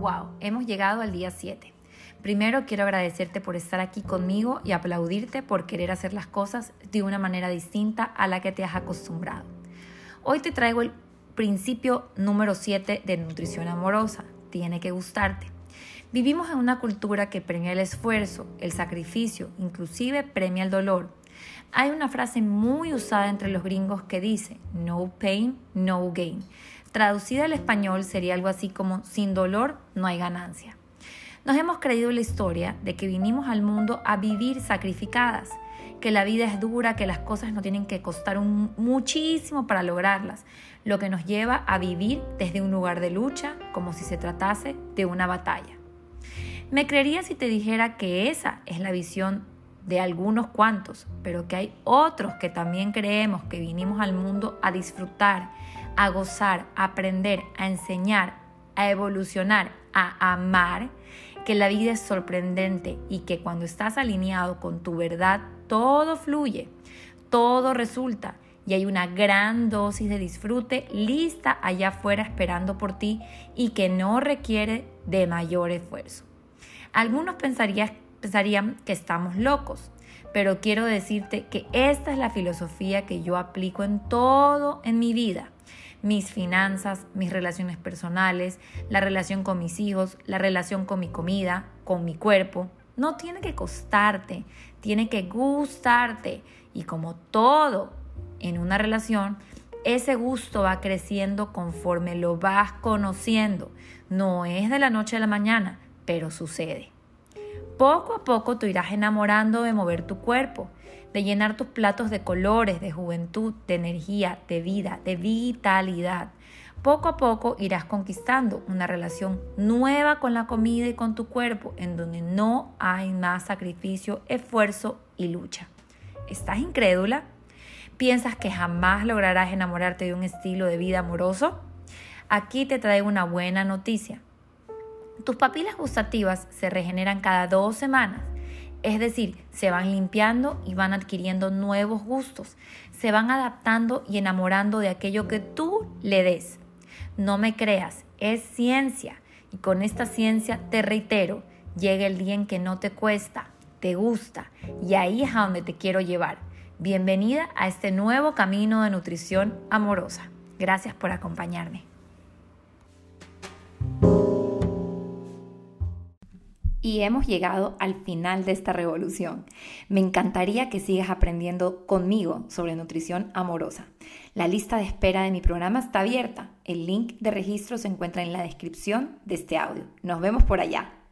Wow, hemos llegado al día 7. Primero quiero agradecerte por estar aquí conmigo y aplaudirte por querer hacer las cosas de una manera distinta a la que te has acostumbrado. Hoy te traigo el principio número 7 de nutrición amorosa. Tiene que gustarte. Vivimos en una cultura que premia el esfuerzo, el sacrificio, inclusive premia el dolor. Hay una frase muy usada entre los gringos que dice, no pain, no gain. Traducida al español sería algo así como, sin dolor no hay ganancia. Nos hemos creído la historia de que vinimos al mundo a vivir sacrificadas, que la vida es dura, que las cosas no tienen que costar muchísimo para lograrlas, lo que nos lleva a vivir desde un lugar de lucha como si se tratase de una batalla. Me creería si te dijera que esa es la visión de algunos cuantos, pero que hay otros que también creemos que vinimos al mundo a disfrutar, a gozar, a aprender, a enseñar, a evolucionar, a amar, que la vida es sorprendente y que cuando estás alineado con tu verdad, todo fluye, todo resulta y hay una gran dosis de disfrute lista allá afuera esperando por ti y que no requiere de mayor esfuerzo. Algunos pensarían que estamos locos, pero quiero decirte que esta es la filosofía que yo aplico en todo en mi vida. Mis finanzas, mis relaciones personales, la relación con mis hijos, la relación con mi comida, con mi cuerpo. No tiene que costarte, tiene que gustarte. Y como todo en una relación, ese gusto va creciendo conforme lo vas conociendo. No es de la noche a la mañana, pero sucede. Poco a poco tú irás enamorando de mover tu cuerpo, de llenar tus platos de colores, de juventud, de energía, de vida, de vitalidad. Poco a poco irás conquistando una relación nueva con la comida y con tu cuerpo, en donde no hay más sacrificio, esfuerzo y lucha. ¿Estás incrédula? ¿Piensas que jamás lograrás enamorarte de un estilo de vida amoroso? Aquí te traigo una buena noticia. Tus papilas gustativas se regeneran cada dos semanas, es decir, se van limpiando y van adquiriendo nuevos gustos, se van adaptando y enamorando de aquello que tú le des. No me creas, es ciencia y con esta ciencia te reitero, llega el día en que no te cuesta, te gusta y ahí es a donde te quiero llevar. Bienvenida a este nuevo camino de nutrición amorosa. Gracias por acompañarme. Y hemos llegado al final de esta revolución. Me encantaría que sigas aprendiendo conmigo sobre nutrición amorosa. La lista de espera de mi programa está abierta. El link de registro se encuentra en la descripción de este audio. Nos vemos por allá.